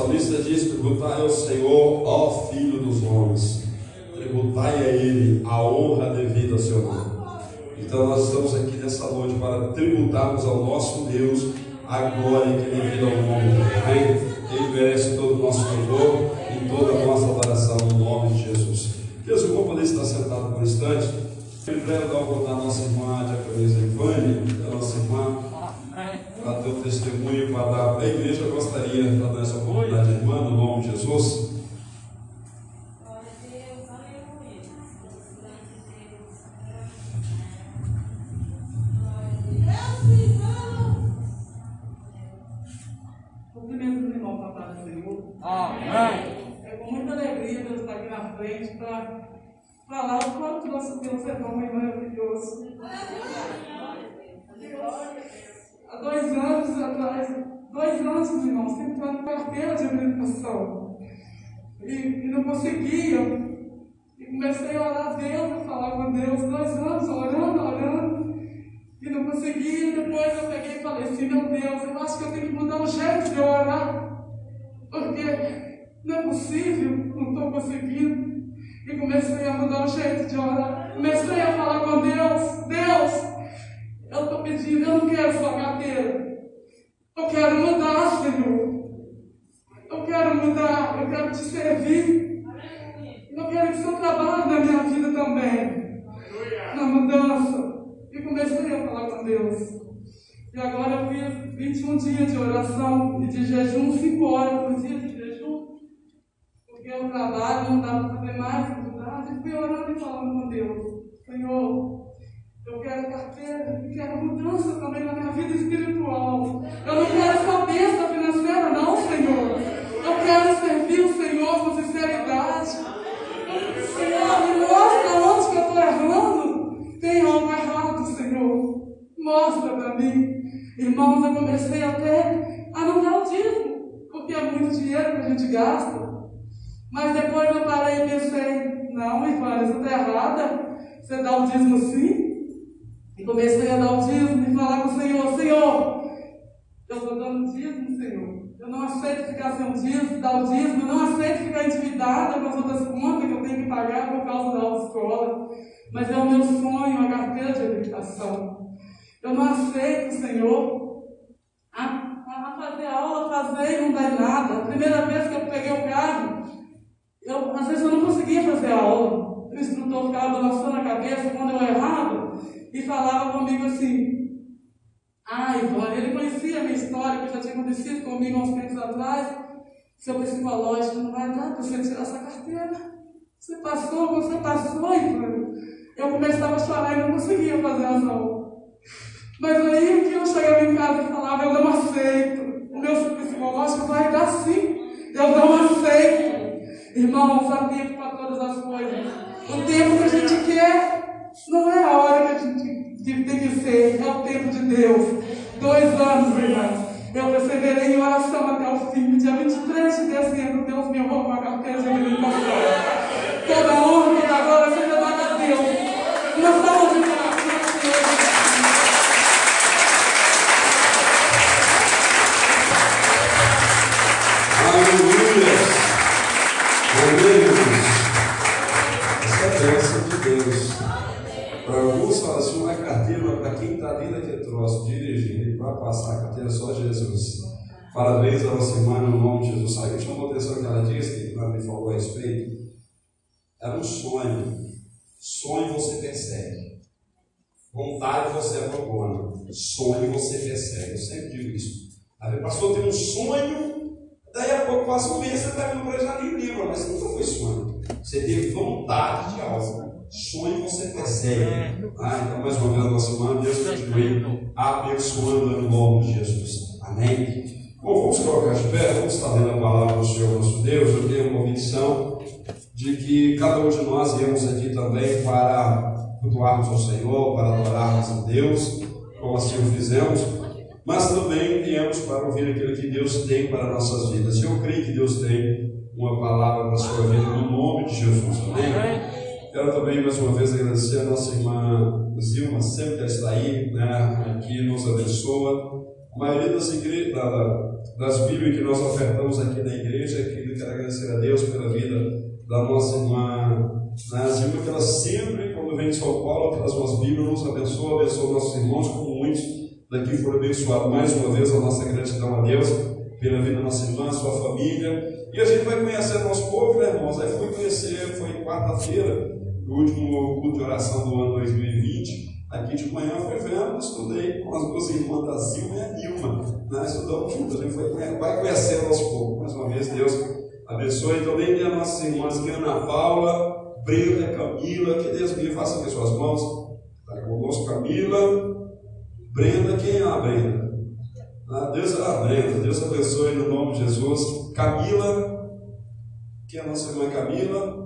salmista diz: tributai ao Senhor, ó Filho dos homens, tributai a Ele a honra devida ao seu nome. Então nós estamos aqui nessa noite para tributarmos ao nosso Deus a glória que Ele devida ao mundo. Amém? Ele merece todo o nosso louvor e toda a nossa adoração no nome de Jesus. Deus, eu vou poder estar sentado por um instante. Em breve, dar a nossa irmã, a diaconisa Ivane, para ter o testemunho para dar para a igreja. Eu gostaria de dar essa oportunidade, irmã, no nome de Jesus. Cumprimento irmão para a do Senhor. Amém. É com muita alegria Deus estar aqui na frente para falar o quanto nosso Deus é bom e maravilhoso. Há dois anos atrás, dois anos, irmãos, tentando carteira de habilitação. E, e não conseguia. E comecei a orar a Deus, a falar com Deus, dois anos orando, orando. E não conseguia. Depois eu peguei e falei assim, meu Deus, eu acho que eu tenho que mudar o jeito de orar. Porque não é possível, não estou conseguindo. E comecei a mudar o jeito de orar. Comecei a falar com Deus, Deus, eu estou pedindo, eu não quero só carteira. Eu quero mudar, Senhor. Eu quero mudar, eu quero te servir. Eu quero que o Senhor trabalhe na minha vida também. Na mudança. E comecei a falar com Deus. E agora eu fiz 21 dias de oração e de jejum, 5 horas por dia de jejum. Porque o trabalho não dá para fazer mais, faculdade. E fui orando e falando com Deus. Senhor, eu quero carteira e quero mudança também na minha vida espiritual. Eu não quero só financeira, não, Senhor. Eu quero servir o Senhor com sinceridade. Senhor, me mostra onde que eu estou errando. Tem algo errado, Senhor. Mostra para mim. Irmãos, eu comecei até a não dar o dízimo, porque é muito dinheiro que a gente gasta. Mas depois eu parei e pensei, não, irmã, você está errada. Você dá o dízimo sim? Comecei a dar o dízimo e falar com o Senhor, Senhor, eu estou dando dízimo, Senhor. Eu não aceito ficar sem o dízimo, dar o dízimo, eu não aceito ficar endividada com as outras contas que eu tenho que pagar por causa da autoescola. Mas é o meu sonho, a carteira de habilitação. Eu não aceito, Senhor, a, a fazer aula, fazer e não dar nada. A primeira vez que eu peguei o carro, eu, às vezes eu não conseguia fazer a aula. O instrutor ficava balançando a cabeça quando eu errava e falava comigo assim. Ah, Ivone, ele conhecia a minha história, que já tinha acontecido comigo há uns tempos atrás. Seu psicológico não vai dar para você tirar essa carteira. Você passou, você passou, Ivone. Eu começava a chorar e não conseguia fazer aulas. Mas aí dia eu chegava em casa e falava, eu não aceito. O meu psicológico vai dar sim. Eu não aceito. Há tempo para todas as coisas. O tempo que a gente quer não é a hora que a gente tem que ser, é o tempo de Deus. Dois anos, Ah, então mais uma vez irmã, Deus continue abençoando no nome de Jesus. Amém? Bom, vamos colocar de pé, vamos estar lendo a palavra do Senhor nosso Deus. Eu tenho convicção de que cada um de nós viemos aqui também para cultuarmos ao Senhor, para adorarmos a Deus, como assim o fizemos, mas também viemos para ouvir aquilo que Deus tem para nossas vidas. E eu creio que Deus tem uma palavra para a sua vida no nome de Jesus. Amém? Quero também mais uma vez agradecer a nossa irmã Zilma, sempre que está aí, né, aqui nos abençoa. A maioria das, das Bíblias que nós ofertamos aqui na igreja. Querido, quero agradecer a Deus pela vida da nossa irmã Nazilma, que ela sempre, quando vem de São Paulo, traz umas Bíblias, nos abençoa, abençoa nossos irmãos, como muitos daqui foram abençoados. Mais uma vez, a nossa gratidão a Deus pela vida da nossa irmã, sua família. E a gente vai conhecendo aos poucos, né, irmãos? Aí fui conhecer, foi quarta-feira, no último culto de oração do ano 2020. Aqui de manhã foi vendo, estudei com as duas irmãs da Zilma e a Nilma. Né? Estudamos juntas, a gente foi, vai conhecendo aos poucos. Mais uma vez, Deus abençoe também as nossas irmãs aqui, Ana Paula, Brenda, Camila, que Deus me faça com suas mãos. Está conosco, Camila, Brenda, quem é a Brenda? Ah, Deus, ah, Brenda, Deus abençoe no nome de Jesus. Camila, quem é a nossa irmã Camila?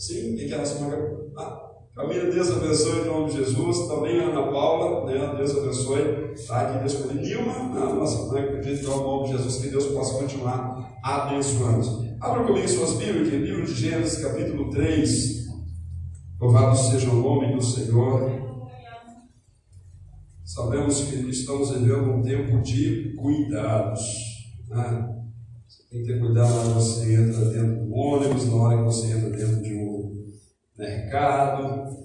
Sim, quem é a nossa irmã Camila? Ah, Família, Deus abençoe em nome de Jesus. Também a Ana Paula, né? Deus abençoe. Tá aqui, Deus abençoe. Nilma, né? nossa mãe, acredito que é o nome de Jesus, que Deus possa continuar abençoando. Abra comigo suas Bíblias, aqui, livro de Gênesis, capítulo 3. Louvado seja o nome do Senhor. Sabemos que estamos vivendo um tempo de cuidados. Né? Você tem que ter cuidado na hora que você entra dentro do ônibus, na hora que você entra dentro de um mercado.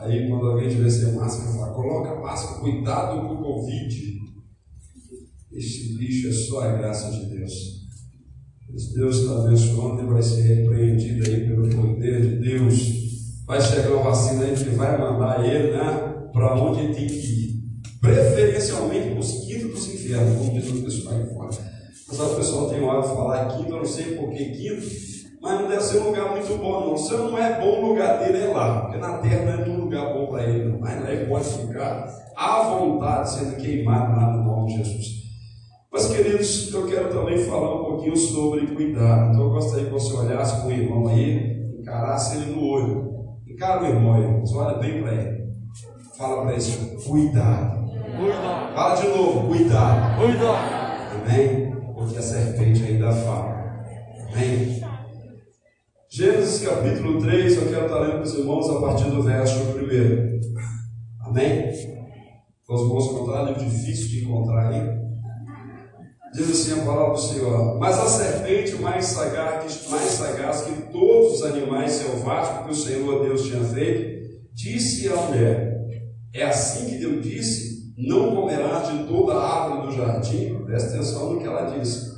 Aí quando alguém tiver sem máscara, fala, coloca máscara, cuidado com o Covid. Esse bicho é só a graça de Deus. Esse Deus está abençoando e vai ser repreendido aí pelo poder de Deus. Vai chegar uma vacina aí que vai mandar ele né, para onde ele tem que ir. Preferencialmente para os quintos dos infernos, como diz o pessoal aí fora. Mas o pessoal tem hora de falar quinto, eu não sei por que quinto mas não deve ser um lugar muito bom, não. Se não é bom, o lugar dele é lá, porque na terra não é um lugar bom para ele, não. mas lá ele pode ficar à vontade sendo queimado lá no nome de Jesus. Mas, queridos, eu quero também falar um pouquinho sobre cuidado. Então, eu gostaria que você olhasse para o irmão aí, encarasse ele no olho. Encara o irmão, irmãos, olha bem para ele. Fala para ele, cuidado. cuidado. Fala de novo, cuidado. Cuidado. Amém? Porque a serpente ainda fala. Amém? Gênesis capítulo 3, eu quero estar lendo para os irmãos a partir do verso 1. Amém? Os irmãos encontraram, livro difícil de encontrar aí. Diz assim a palavra do Senhor: Mas a serpente mais sagaz, mais sagaz que todos os animais selváticos que o Senhor Deus tinha feito, disse à mulher: É assim que Deus disse: Não comerás de toda a árvore do jardim. Presta atenção no que ela disse.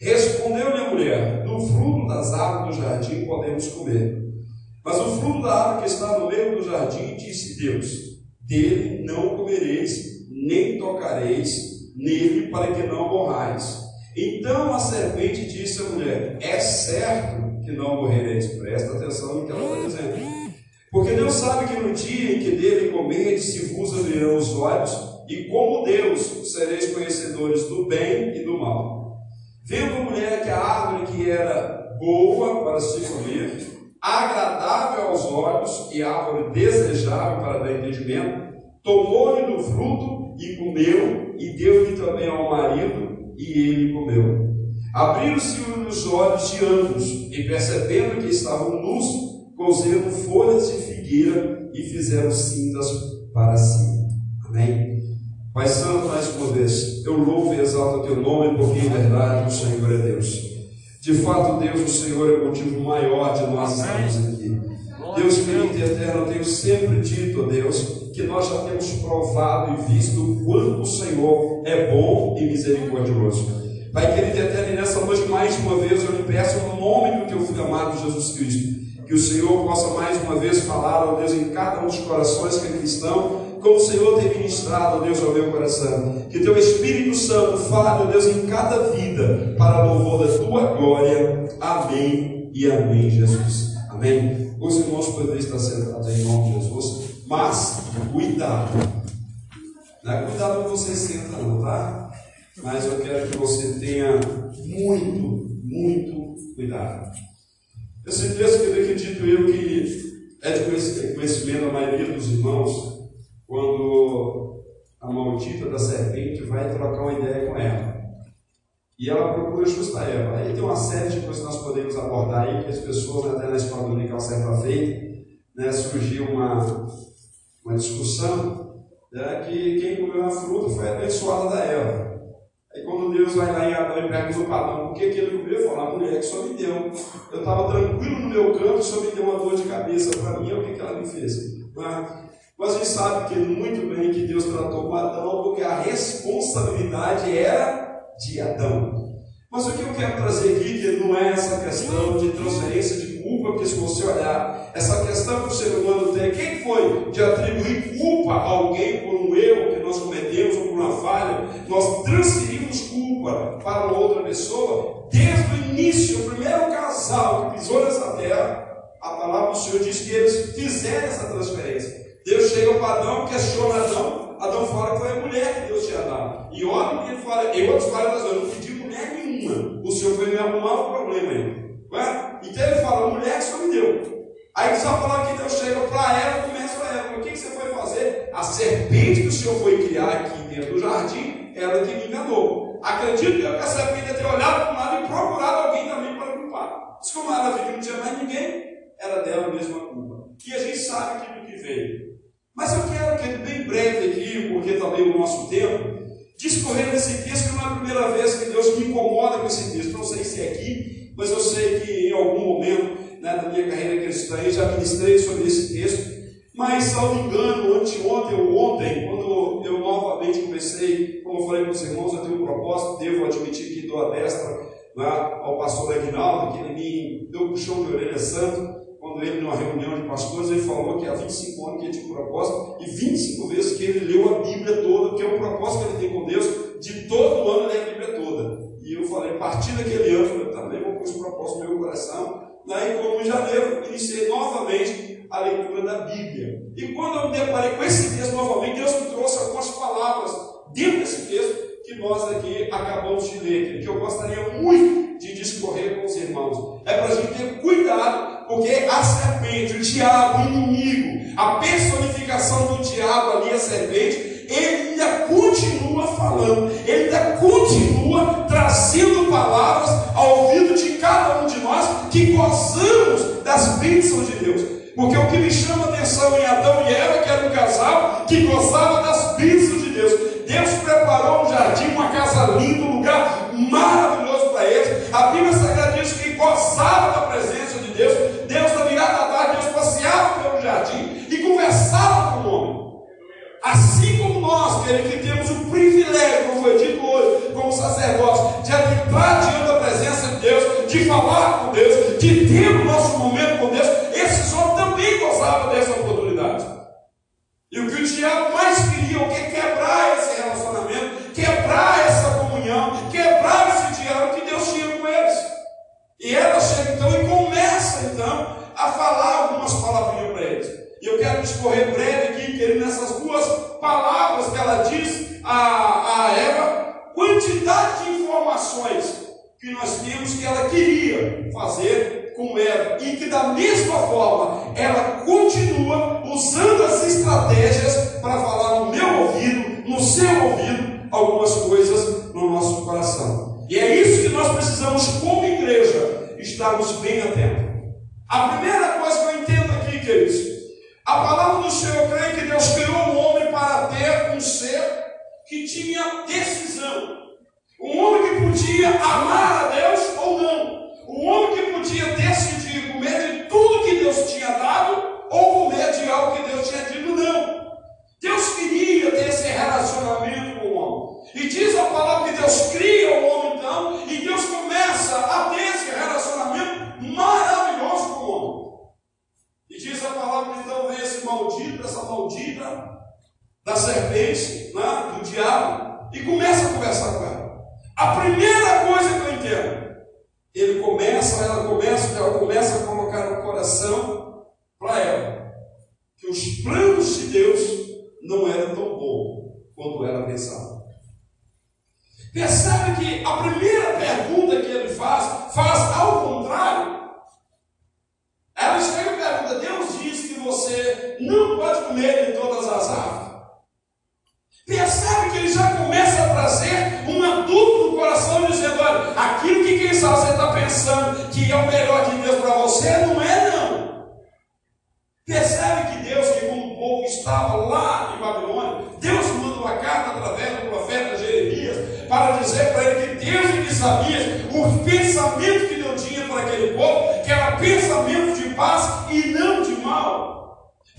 Respondeu-lhe a mulher: Do fruto das árvores do jardim podemos comer. Mas o fruto da árvore que está no meio do jardim, disse Deus: Dele não comereis, nem tocareis nele, para que não morrais. Então a serpente disse à mulher: É certo que não morrereis. Presta atenção no que ela está dizendo. Porque Deus sabe que no dia em que dele comerdes, se vos abrirão os olhos, e como Deus sereis conhecedores do bem e do mal. Vendo a mulher que a árvore que era boa para se comer, agradável aos olhos e árvore desejável para dar entendimento, tomou-lhe do fruto e comeu, e deu-lhe também ao marido, e ele comeu. Abriram-se os olhos de ambos, e percebendo que estavam nus, cozeram folhas de figueira e fizeram cintas para si. Amém? Pai Santo, mais uma vez, eu louvo e exalto o teu nome, porque em verdade o Senhor é Deus. De fato, Deus, o Senhor é o motivo maior de nós estarmos aqui. Deus querido e eterno, eu tenho sempre dito, Deus, que nós já temos provado e visto o quanto o Senhor é bom e misericordioso. Pai querido e eterno, e nessa noite, mais uma vez, eu lhe peço no nome do teu Filho amado Jesus Cristo, que o Senhor possa mais uma vez falar, ó Deus, em cada um dos corações que aqui estão, como o Senhor tem ministrado, Deus, ao meu coração. Que teu Espírito Santo fale, ó Deus, em cada vida, para louvor da tua glória. Amém e amém, Jesus. Amém. Os irmãos podem estar sentados em nome de Jesus, mas cuidado. Não é cuidado que você senta, não, tá? Mas eu quero que você tenha muito, muito cuidado. Esse texto que eu acredito eu que é de conhecimento da maioria dos irmãos, quando a maldita da serpente vai trocar uma ideia com ela. E ela procura justa Eva. Aí tem uma série de coisas que nós podemos abordar aí, que as pessoas, até na escola dominical certa feita, né, surgiu uma, uma discussão né, que quem comeu a fruta foi abençoada da Eva. Aí quando Deus vai lá em Adão e pergunta para Adão por que, que ele comeu, fala, a mulher que só me deu. Eu estava tranquilo no meu canto, só me deu uma dor de cabeça para mim, o que, que ela me fez? Mas a gente sabe que muito bem que Deus tratou com Adão, porque a responsabilidade era de Adão. Mas o que eu quero trazer aqui, que não é essa questão de transferência de culpa, porque se você olhar, essa questão que o ser humano tem, quem foi de atribuir culpa a alguém por um erro que nós cometemos ou por uma falha? Nós transferimos culpa para outra pessoa desde o início, o primeiro casal que pisou nessa terra, a palavra do Senhor diz que eles fizeram essa transferência. Deus chega para Adão, questiona Adão, Adão fala que foi a mulher que Deus tinha dado. E olha que ele fala, eu outros falam, eu não pedi mulher nenhuma. O Senhor foi me arrumar o problema aí. É? Então ele fala, mulher que só me deu. Aí a palavra que Deus chega para ela e começa a ela, o que, você foi fazer? A serpente que o Senhor foi criar aqui dentro do jardim, ela que me enganou. Acredito que a serpente ia ter olhado para um lado e procurado alguém também para culpar. Mas como ela viu não tinha mais ninguém, era dela mesma culpa. E a gente sabe aquilo que veio. Mas eu quero que bem breve aqui, porque também o nosso tempo, discorrer nesse texto, que não é a primeira vez que Deus me incomoda com esse texto. Não sei se é aqui, mas eu sei que em algum momento né, da minha carreira cristã eu já ministrei sobre esse texto. Mas, salvo engano, anteontem ou ontem, quando eu novamente comecei, como eu falei para os irmãos, eu tenho um propósito, devo admitir que dou a destra né, ao pastor Aguinaldo, que ele me deu um puxão de orelha santo, quando ele, numa reunião de pastores, ele falou que há 25 anos que ele tinha um propósito, e 25 vezes que ele leu a Bíblia toda, que é um propósito que ele tem com Deus, de todo ano ler a Bíblia toda. E eu falei, a partir daquele ano, eu também vou pôr esse propósito no meu coração. Daí, como em janeiro, iniciei novamente a leitura da Bíblia. E quando eu me deparei com esse texto novamente, Deus me trouxe algumas palavras dentro desse texto que nós aqui acabamos de ler, que eu gostaria muito de discorrer com os irmãos. É para a gente ter cuidado, porque a serpente, o diabo, o inimigo, a personificação do diabo ali, a serpente, ele ainda continua falando, ele ainda continua trazendo palavras ao ouvido de cada um de nós que gozamos das bênçãos de Deus. Porque o que me chama a atenção em Adão e Eva, que era um casal que gozava das bênçãos de Deus. Deus preparou um jardim, uma casa linda, um lugar maravilhoso para eles. A Bíblia Sagrada diz que gozava da presença de Deus. Deus, na virada da tarde, Deus passeava pelo jardim e conversava com o homem. Assim como nós, queridos, que temos o privilégio, como foi dito hoje, como sacerdotes, de entrar diante da presença de Deus, de falar com Deus, de ter o nosso momento com Deus, esses homens também gozavam dessa oportunidade. E o que o diabo mais queria, o que é quebrar esse relacionamento, quebrar essa comunhão, quebrar esse diálogo que Deus tinha com eles. E ela chega então e começa então a falar algumas palavrinhas para eles. E eu quero discorrer breve aqui, querido, nessas duas palavras que ela diz a, a Eva, quantidade de informações que nós temos que ela queria fazer com Eva, e que da mesma forma ela continua usando as estratégias para falar no meu ouvido, no seu ouvido, algumas coisas no nosso coração. E é isso que nós precisamos, como igreja, estarmos bem atentos. A primeira coisa que eu entendo aqui, queridos, a palavra do Senhor crê que Deus criou o homem para ter um ser que tinha decisão. Um homem que podia amar a Deus ou não. Um homem que podia decidir comer de tudo que Deus tinha dado ou comer de algo que Deus tinha dito não. Deus queria ter esse relacionamento com o homem. E diz a palavra que Deus cria o homem então, e Deus começa a ter esse relacionamento maravilhoso com o homem. E diz a palavra que então vem esse maldito, essa maldita da serpente, né, do diabo, e começa a conversar com ela. A primeira coisa que eu entendo, ele começa, ela começa, ela começa a colocar no coração para ela que os planos de Deus não eram tão bons quanto ela pensava. Percebe que a primeira pergunta que ele faz, faz ao contrário ela chega e pergunta: Deus disse que você não pode comer de todas as árvores. Percebe que ele já começa a trazer uma dúvida no coração, dizendo: olha, aquilo que quem sabe você está pensando que é o melhor de Deus para você, não é não. Percebe que Deus, que como o povo estava lá em Babilônia, Deus manda uma carta através do profeta Jeremias para dizer Deus e de Sabias, o pensamento que Deus tinha para aquele povo, que era pensamento de paz e não de.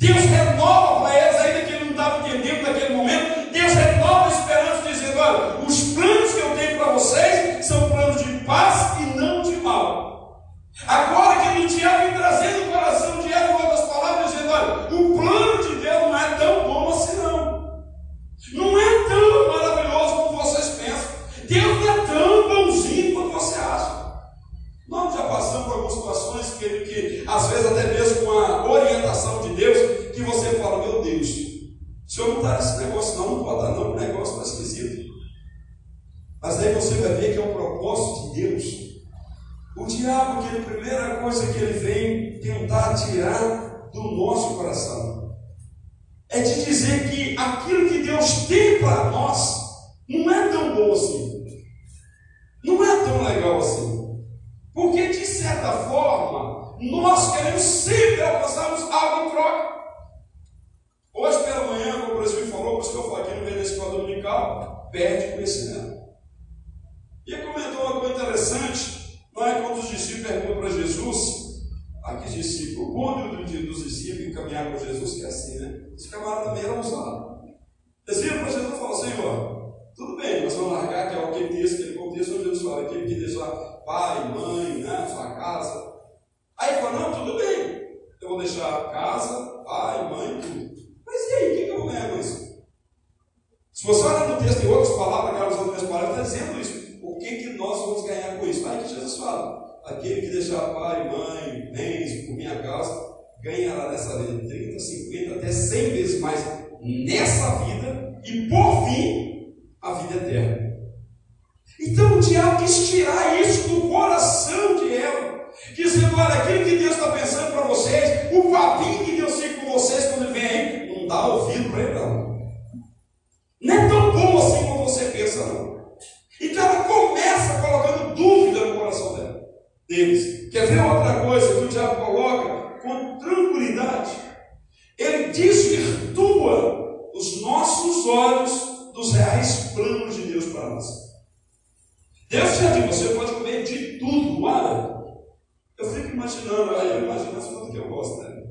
Deus renova para eles, ainda que ele não estava entendendo naquele momento, Deus renova a esperança, dizendo: olha, os planos que eu tenho para vocês são planos de paz e não de mal. Agora que ele tinha vindo trazendo o coração de Eva, outras palavras, dizendo: olha, o plano de Deus não é tão bom assim, não. Não é tão maravilhoso como vocês pensam. Deus não é tão bonzinho quanto você acha. Nós já passamos por algumas situações que, que às vezes, até mesmo com a orientação de Deus, que você fala: meu Deus, o senhor não está nesse negócio, não, não pode dar, não, o negócio está esquisito. Mas aí você vai ver que é o propósito de Deus. O diabo, que a primeira coisa que ele vem tentar tirar do nosso coração é de dizer que aquilo que Deus tem para nós não é tão bom assim, não é tão legal assim, porque de certa forma nós queremos sempre alcançarmos algo em troca. Hoje pela manhã, como o presidente falou, por isso que eu falei aqui no meio da escola dominical, perde conhecimento. E ele comentou uma coisa interessante, não é quando os discípulos perguntam para Jesus, aqui discípulo, o bom dos discípulos caminhar com Jesus, que é assim, né? Esse camarada também era usado. Eles para Jesus e falaram, Senhor, tudo bem, nós vamos largar que é aquele texto, aquele contexto onde Jesus fala, aquele que deixar pai, mãe, né, sua casa. Aí ele falou, não, tudo bem, eu vou deixar casa, pai, mãe, tudo. Mas e aí, o que, que eu ganhar com isso? Se você olhar no texto, em outras palavras, aquelas outras palavras, está dizendo isso. O que, que nós vamos ganhar com isso? Aí que Jesus fala: aquele que deixar pai, mãe, bens por minha causa, ganhará nessa vida 30, 50, até 100 vezes mais nessa vida e por fim a vida eterna. Então o diabo quis tirar isso do coração de Eva, dizendo: olha, aquilo que Deus está pensando para vocês, o papinho que Deus tem com vocês quando vem não dá ouvido. Não é tão bom assim como você pensa, não. Então ela começa colocando dúvida no coração dela, deles. Quer ver outra coisa que o diabo coloca com tranquilidade? Ele desvirtua os nossos olhos dos reais planos de Deus para nós. Deus já disse, você pode comer de tudo, olha. Eu fico imaginando, aí eu imagino as coisas que eu gosto, né?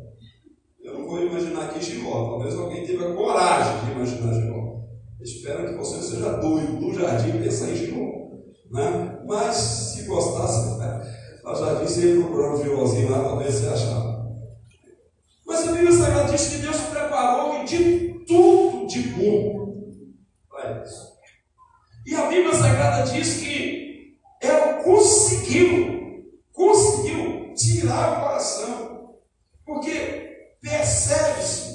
Eu não vou imaginar aqui Giló, talvez alguém tenha coragem de imaginar Giló. Espero que você seja doido no jardim pensar em Giló. Né? Mas se gostasse, a jardim sempre procurando um violãozinho lá, talvez você. Mas a Bíblia Sagrada diz que Deus preparou de tudo de bom para isso. E a Bíblia Sagrada diz que ela conseguiu, conseguiu tirar o coração, porque percebe-se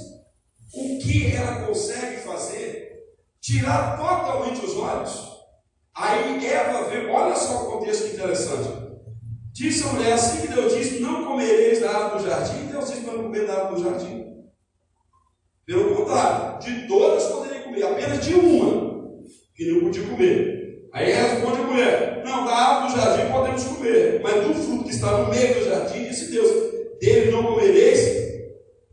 o que ela consegue fazer, tirar totalmente os olhos. Aí Eva vê, olha só o contexto interessante. Disse a mulher, assim que Deus disse, não comereis da árvore do jardim, Deus disse para não comer da árvore do jardim. Pelo contrário, de todas poderia comer, apenas de uma, que não podia comer. Aí responde a mulher, não, da árvore do jardim podemos comer, mas do fruto que está no meio do jardim, disse Deus, dele não comereis,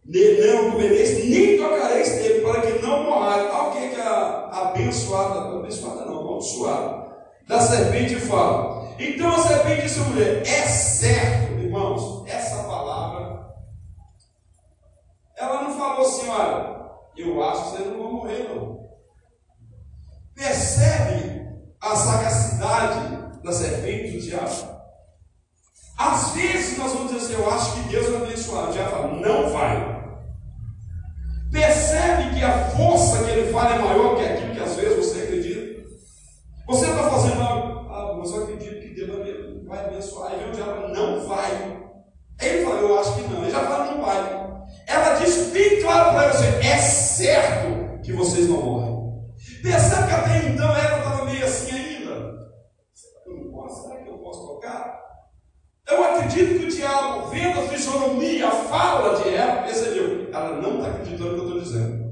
não comereis, nem tocareis dele, para que não morrais. Olha o que, é que a abençoada, abençoada não, abençoada, da serpente fala. Então a serpente disse à mulher: É certo, irmãos, essa palavra. Ela não falou assim, olha, eu acho que vocês não vão morrer, não. Percebe a sagacidade da serpente do diabo? Às vezes nós vamos dizer assim, eu acho que Deus vai abençoar. O diabo fala, não vai. Percebe que a força que ele fala é maior que aquilo que às vezes você acredita. Você está fazendo algo, ah, mas eu acredito que Deus vai abençoar. Aí vem o diabo, não vai. Ele fala, eu acho que não. Ele já fala, não vai. Ela disse bem claro para você, é certo que vocês não morrem. Percebe que até então ela estava meio assim ainda. Será que eu posso tocar? Eu acredito que o diabo, vendo a fisionomia, a fala de ela, percebeu, ela não está acreditando no que eu estou dizendo.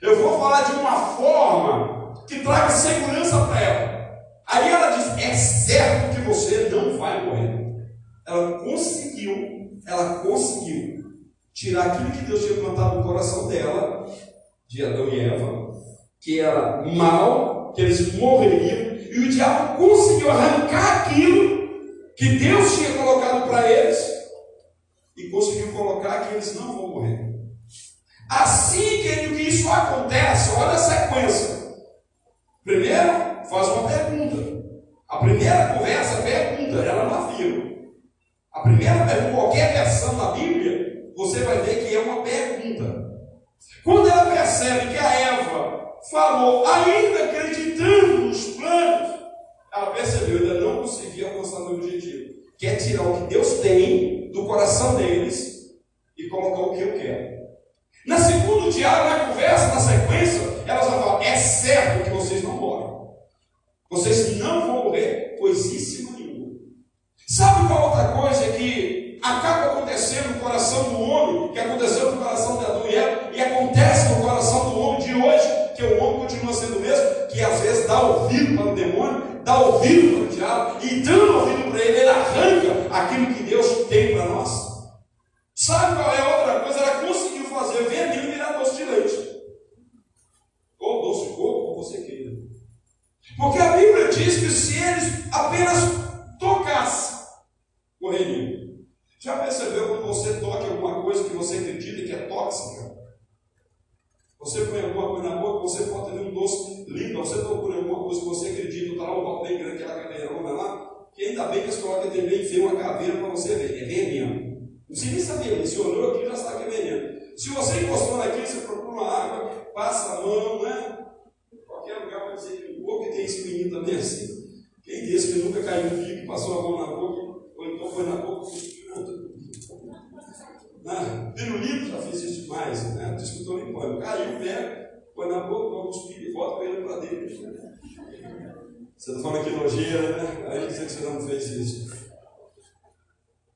Eu vou falar de uma forma que traga segurança para ela. Aí ela diz: É certo que você não vai morrer. Ela conseguiu, ela conseguiu tirar aquilo que Deus tinha plantado no coração dela, de Adão e Eva, que era mal, que eles morreriam, e o diabo conseguiu arrancar aquilo que Deus tinha colocado para eles e conseguiu colocar que eles não vão morrer. Assim que isso acontece, olha a sequência. Primeiro, faz uma pergunta. A primeira conversa pergunta, ela não afirma. A primeira pergunta, qualquer versão da Bíblia, você vai ver que é uma pergunta. Quando ela percebe que a Eva falou, ainda acreditando nos planos, ela percebeu, ainda não conseguia alcançar o objetivo. Quer tirar o que Deus tem do coração deles e colocar o que eu quero. Na segundo diálogo, na conversa, na sequência, elas vão falar: é certo que vocês não morrem. Vocês não vão morrer coisíssima nenhuma. Sabe qual outra coisa que acaba acontecendo no coração do homem, que aconteceu no coração dá ouvido para o diabo, e dando ouvido para ele, ele arranca aquilo que Deus tem para nós. Sabe qual é a outra coisa? Ela conseguiu fazer veneno virar doce de leite. Ou doce de coco, como você queira. Porque a Bíblia diz que se eles apenas tocassem, morreriam. Já percebeu quando você toca alguma coisa que você acredita que é tóxica? Você põe alguma coisa na boca, você pode ter um doce lindo, você procura alguma coisa que você acredita, está lá um copo bem grande, aquela caveirona lá, que ainda bem que eles colocam também enfia uma caveira para você ver, é veneno. Não precisa nem saber, se olhou aqui já sabe que é veneno. Se você encostou naquilo, você procura uma água, passa a mão, né? Qualquer lugar pode dizer que o corpo tem menino também assim. Quem disse que nunca caiu no pico, passou a mão na boca, ou então foi na boca né? Pirulito já fez isso demais, né? Diz que estou limpando. Caiu, pega, põe na boca, vamos cuspir e volta com ele para dentro. Né? Você está falando que nojeira, né? Aí dizer que você não fez isso.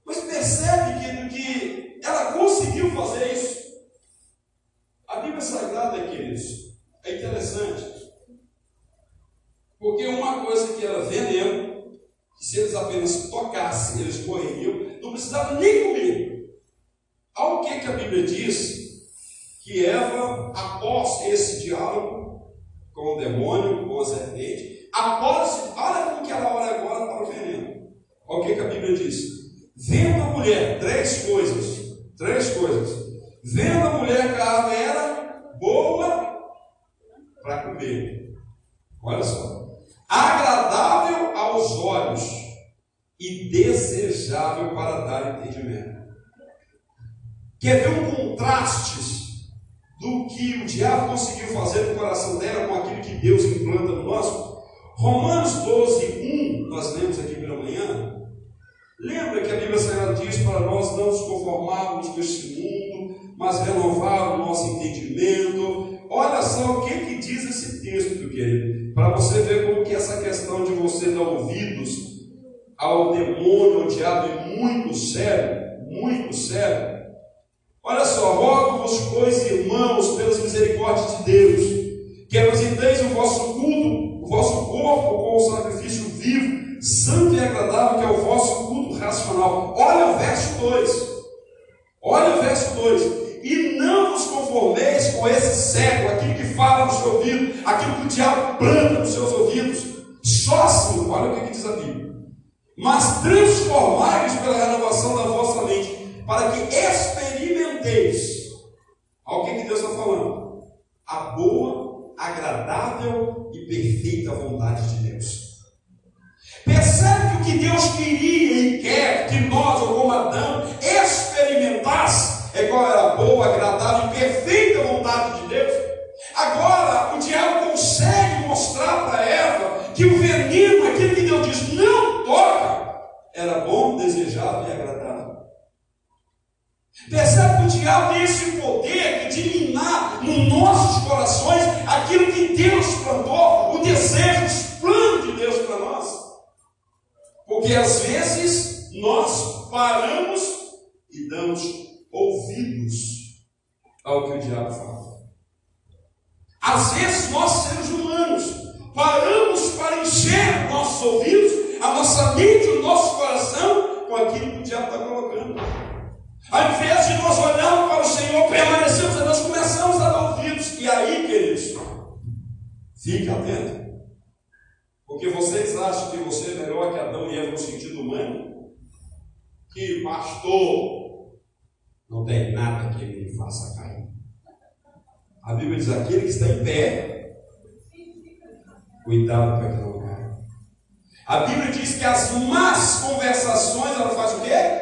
Mas percebe, querido, que ela conseguiu fazer isso. A Bíblia Sagrada, queridos, é interessante. Porque uma coisa que era veneno, que se eles apenas tocassem, eles morreriam, não precisavam nem comer. Ao que, que a Bíblia diz? Que Eva, após esse diálogo com o demônio, com a serpente, após, olha como que ela olha agora para o veneno. Olha o que, que a Bíblia diz? Vendo a mulher, três coisas, três coisas. Vendo a mulher que a árvore era boa para comer. Olha só. Agradável aos olhos e desejável para dar entendimento. Quer ver um contraste do que o diabo conseguiu fazer no coração dela com aquilo que Deus implanta no nosso? Romanos 12, 1, nós lemos aqui pela manhã. Lembra que a Bíblia Sagrada diz para nós não nos conformarmos com este mundo, mas renovar o nosso entendimento. Olha só o que, que diz esse texto, querido, para você ver como que essa questão de você dar ouvidos ao demônio, ao diabo é muito sério, muito sério. Olha só, rogo-vos, pois, irmãos, pelas misericórdias de Deus, que apresenteis o vosso culto, o vosso corpo com o sacrifício vivo, santo e agradável, que é o vosso culto racional. Olha o verso 2. Olha o verso 2. E não vos conformeis com esse século, aquilo que fala no seu ouvido, aquilo que o diabo planta nos seus ouvidos. Só assim, olha o que, que diz a Bíblia. Mas transformai-vos pela renovação da vossa mente, para que experimenteis. Olha o que, Deus está falando. A boa, agradável e perfeita vontade de Deus. Percebe que o que Deus queria e quer que nós, como Adão, experimentasse é qual era a boa, agradável e perfeita vontade de Deus. Agora, o diabo consegue mostrar para Eva que o veneno, aquilo que Deus diz, não toca, era bom, desejável e agradável. Percebe que o diabo tem esse poder de minar nos nossos corações aquilo que Deus plantou, o desejo, os planos de Deus para nós. Porque às vezes nós paramos e damos ouvidos ao que o diabo fala. Às vezes nós, seres humanos, paramos para encher nossos ouvidos, a nossa mente, o nosso coração com aquilo que o diabo está colocando. Ao invés de nós olharmos para o Senhor, permanecemos, nós começamos a dar ouvidos. E aí, queridos, fique atento. Porque vocês acham que você é melhor que Adão e Eva no sentido humano? Que pastor não tem nada que ele faça cair. A Bíblia diz: aquele que está em pé, cuidado para que não caia. A Bíblia diz que as más conversações, ela faz o quê?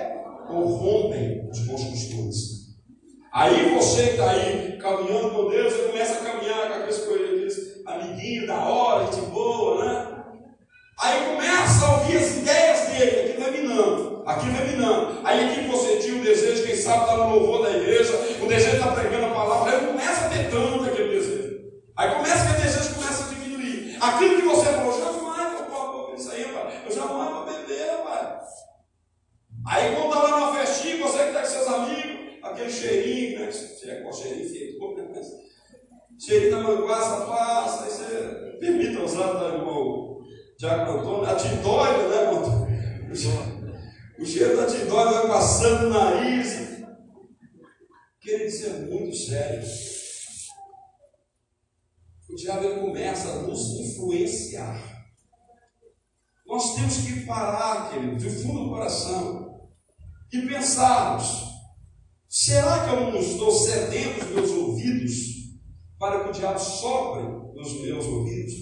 Corrompem os bons costumes. Aí você que está aí caminhando com Deus, você começa a caminhar com aqueles, aqueles amiguinhos da hora, de boa, né? Aí começa a ouvir as ideias dele, aqui vai minando, aqui vai minando. Aí aqui você tinha o desejo, quem sabe está no louvor da igreja, o desejo está pregando a palavra, aí começa a ter tanto aquele desejo. Aí começa que o desejo começa a diminuir. Aquilo que você falou, aí, pai. Eu jamais vou beber, pai. Aí quando está com seus amigos, aquele cheirinho, né? Você é com cheirinho feito, cheirinho da manguaça passa, aí você permita usar o Diaco Antônio, a tindóia, né, Antônio? O cheiro da tindóia vai passando no nariz. Querido, isso é muito sério. O diabo ele começa a nos influenciar. Nós temos que parar, querido, do fundo do coração e pensarmos: será que eu não estou cedendo os meus ouvidos para que o diabo sopre nos meus ouvidos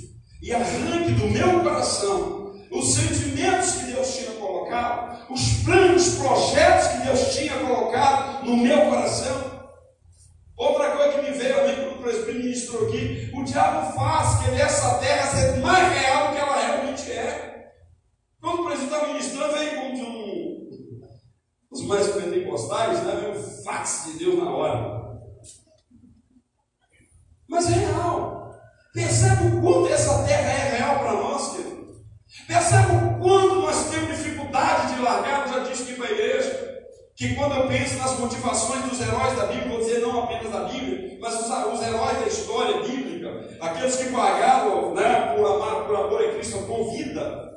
e arranque do meu coração os sentimentos que Deus tinha colocado, os planos, projetos que Deus tinha colocado no meu coração? Outra coisa que me veio a mim quando o ministrou aqui, o diabo faz que essa terra seja mais real do que ela realmente é. Quando o presbítero está ministrando, vem como de um, os mais pentecostais, né? vem um fax de Deus na hora. Mas é real. Percebe o quanto essa terra é real para nós, querido? Percebe o quanto nós temos dificuldade de largar, eu já disse aqui para a igreja que quando eu penso nas motivações dos heróis da Bíblia, vou dizer não apenas da Bíblia, mas os, os heróis da história bíblica, aqueles que pagaram né, por amar, por amor a Cristo com vida,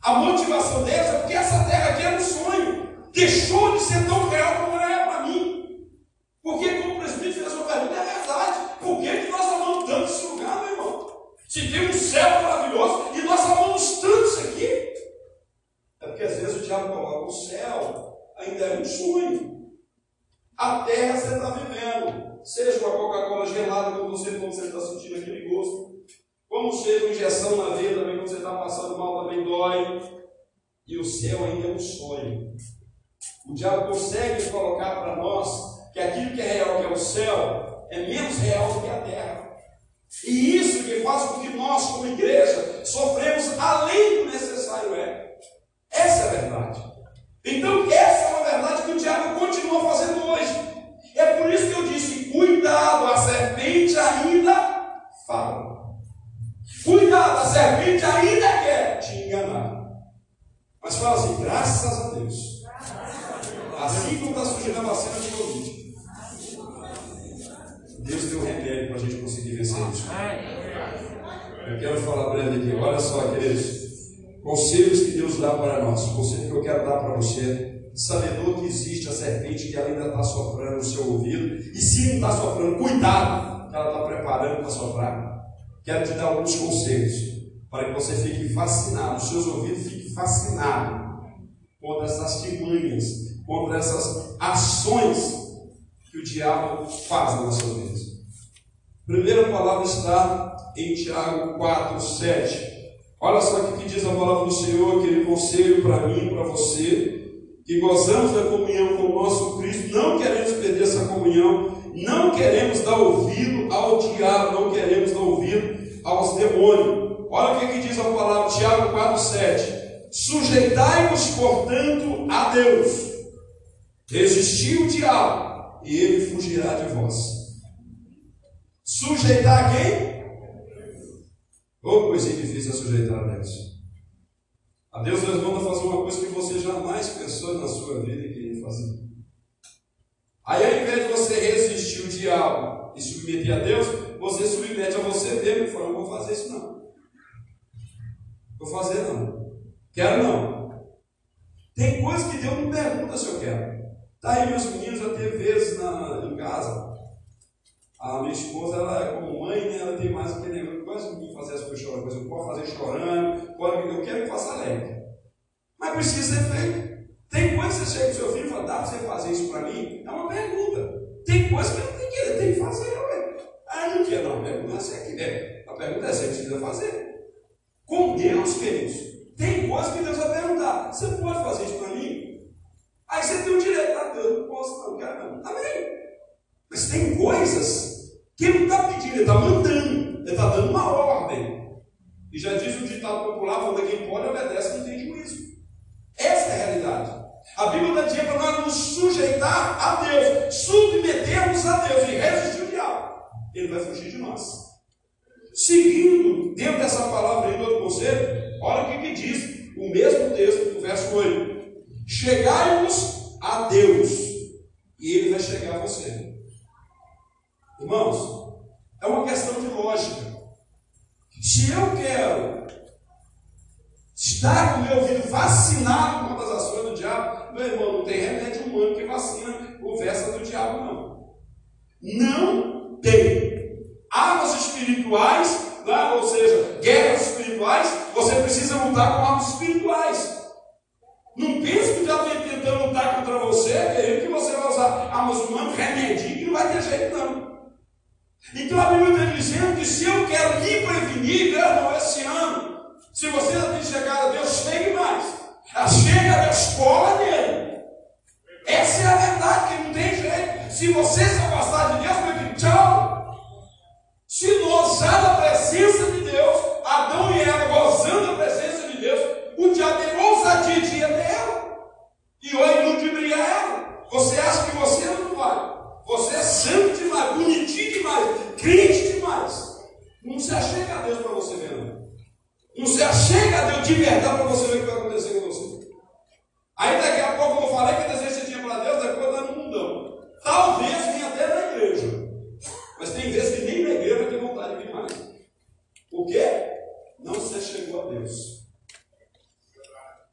a motivação deles é porque essa terra aqui era um sonho, deixou de ser tão real como era para mim. Porque, como o presbítero fez uma pergunta, é verdade. Por que, que nós amamos tanto esse lugar, meu irmão? Se tem um céu maravilhoso e nós amamos tanto isso aqui. É porque às vezes o diabo coloca o céu ainda é um sonho. A terra você está vivendo, seja uma Coca-Cola gelada como você, quando você está sentindo aquele gosto, como seja uma injeção na veia também, quando você está passando mal, também dói. E o céu ainda é um sonho. O diabo consegue colocar para nós que aquilo que é real, que é o céu, é menos real do que a terra. E isso que faz com que nós, como igreja, sofremos além do necessário é. Essa é a verdade. Então, essa é uma verdade que o diabo continua fazendo hoje. É por isso que eu disse: cuidado, a serpente ainda fala. Cuidado, a serpente ainda quer te enganar. Mas fala assim: graças a Deus. Assim como está surgindo a vacina de Covid. Deus deu remédio para a gente conseguir vencer isso. Eu quero falar ele aqui: olha só, queridos. Conselhos que Deus dá para nós. Conselho que eu quero dar para você. Sabedor que existe a serpente que ainda está soprando no seu ouvido. E se não está soprando, cuidado, que ela está preparando para soprar. Quero te dar alguns conselhos para que você fique fascinado, os seus ouvidos fiquem fascinados contra essas timanhas, contra essas ações que o diabo faz na nossa vida. Primeira palavra está em Tiago 4, 7. Olha só o que diz a palavra do Senhor, aquele conselho para mim e para você, que gozamos da comunhão com o nosso Cristo, não queremos perder essa comunhão, não queremos dar ouvido ao diabo, não queremos dar ouvido aos demônios. Olha o que, que diz a palavra, Tiago 4,7. Sujeitai-vos, portanto, a Deus. Resistir o diabo, e ele fugirá de vós. Sujeitar quem? Ô coisa difícil é sujeitar a Deus. A Deus nos manda fazer uma coisa que você jamais pensou na sua vida que ia fazer. Aí ao invés de você resistir o diabo e submeter a Deus, você submete a você mesmo e fala, não vou fazer isso não. Vou fazer não. Quero não. Tem coisas que Deus não pergunta se eu quero. Tá aí meus meninos já teve vezes na, em casa. A minha esposa, ela, como mãe, né, ela tem mais aquele negócio, gosta de fazer as coisas chorando, eu posso fazer chorando, pode, eu quero que faça alegre. Mas precisa ser feito. Tem coisa que você chega pro seu filho e fala, dá para você fazer isso para mim? É uma pergunta. Tem coisa que não tem que tem que fazer, ué. Ah, não quer, não. A pergunta é se quer. A pergunta é se precisa fazer. Com Deus, queridos, tem coisa que Deus vai perguntar. Você pode fazer isso para mim? Aí você tem o direito, ah, Deus, não posso, não, quero não. Amém. Mas tem coisas que ele não está pedindo, ele está mandando, ele está dando uma ordem. E já diz o ditado popular: quando quem pode obedece, não tem juízo. Essa é a realidade. A Bíblia está dizendo para nós nos sujeitar a Deus, submetermos a Deus e resistir o diabo. Ele vai fugir de nós. Seguindo dentro dessa palavra do outro conselho, olha o que, que diz o mesmo texto, o verso 8: Chegai-vos a Deus, e Ele vai chegar a você. Irmãos, é uma questão de lógica. Se eu quero estar com o meu ouvido vacinado contra as ações do diabo, meu irmão, não tem remédio humano que vacina conversa do diabo, não. Não tem. Armas espirituais, né? ou seja, guerras espirituais, você precisa lutar com armas espirituais. Não pense que o diabo vem tentando lutar contra você, querendo que você vai usar armas humanas, remedinho, que não vai ter jeito, não. Então a Bíblia está dizendo que se eu quero me prevenir, meu irmão, esse ano, se você não tem chegado a Deus, chegue mais. Chega a Deus, cola nele. Essa é a verdade, que não tem jeito. Se você se afastar de Deus, meu querido, tchau. Se gozar da presença de Deus, Adão e Eva gozando da presença de Deus, o diabo tem ousadia de ir até ela. E hoje ludibriar ela. Você acha que você não vai. Você é santo demais, bonitinho demais, crente demais. Não se achega a Deus para você ver, não. Não se achega a Deus de verdade para você ver o que vai acontecer com você. Aí daqui a pouco, como eu falei, que desejo você tinha para Deus, depois está no mundão. Talvez venha até na igreja. Mas tem vezes que nem na igreja vai ter vontade de vir mais. Por quê? Não se chegou a Deus.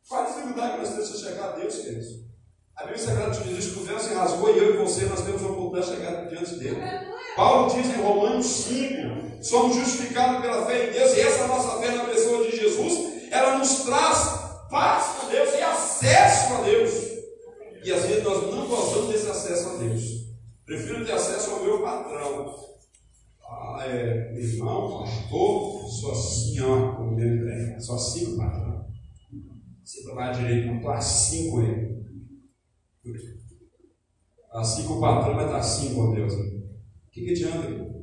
Qual a dificuldade que nós temos de chegar a Deus, queridos? A Bíblia Sagrada diz que o véu se rasgou e eu e você, nós temos a oportunidade de chegar diante dele. Paulo diz em Romanos 5, somos justificados pela fé em Deus, e essa nossa fé na pessoa de Jesus, ela nos traz paz com Deus e acesso a Deus. E às vezes nós não gostamos desse acesso a Deus. Prefiro ter acesso ao meu patrão. Ah, é, irmão, pastor, sou assim, ó, como meu emprego. Sou assim, patrão. Você trabalha direito, não estou assim com ele. Assim com o patrão vai estar assim com Deus. O que, que adianta?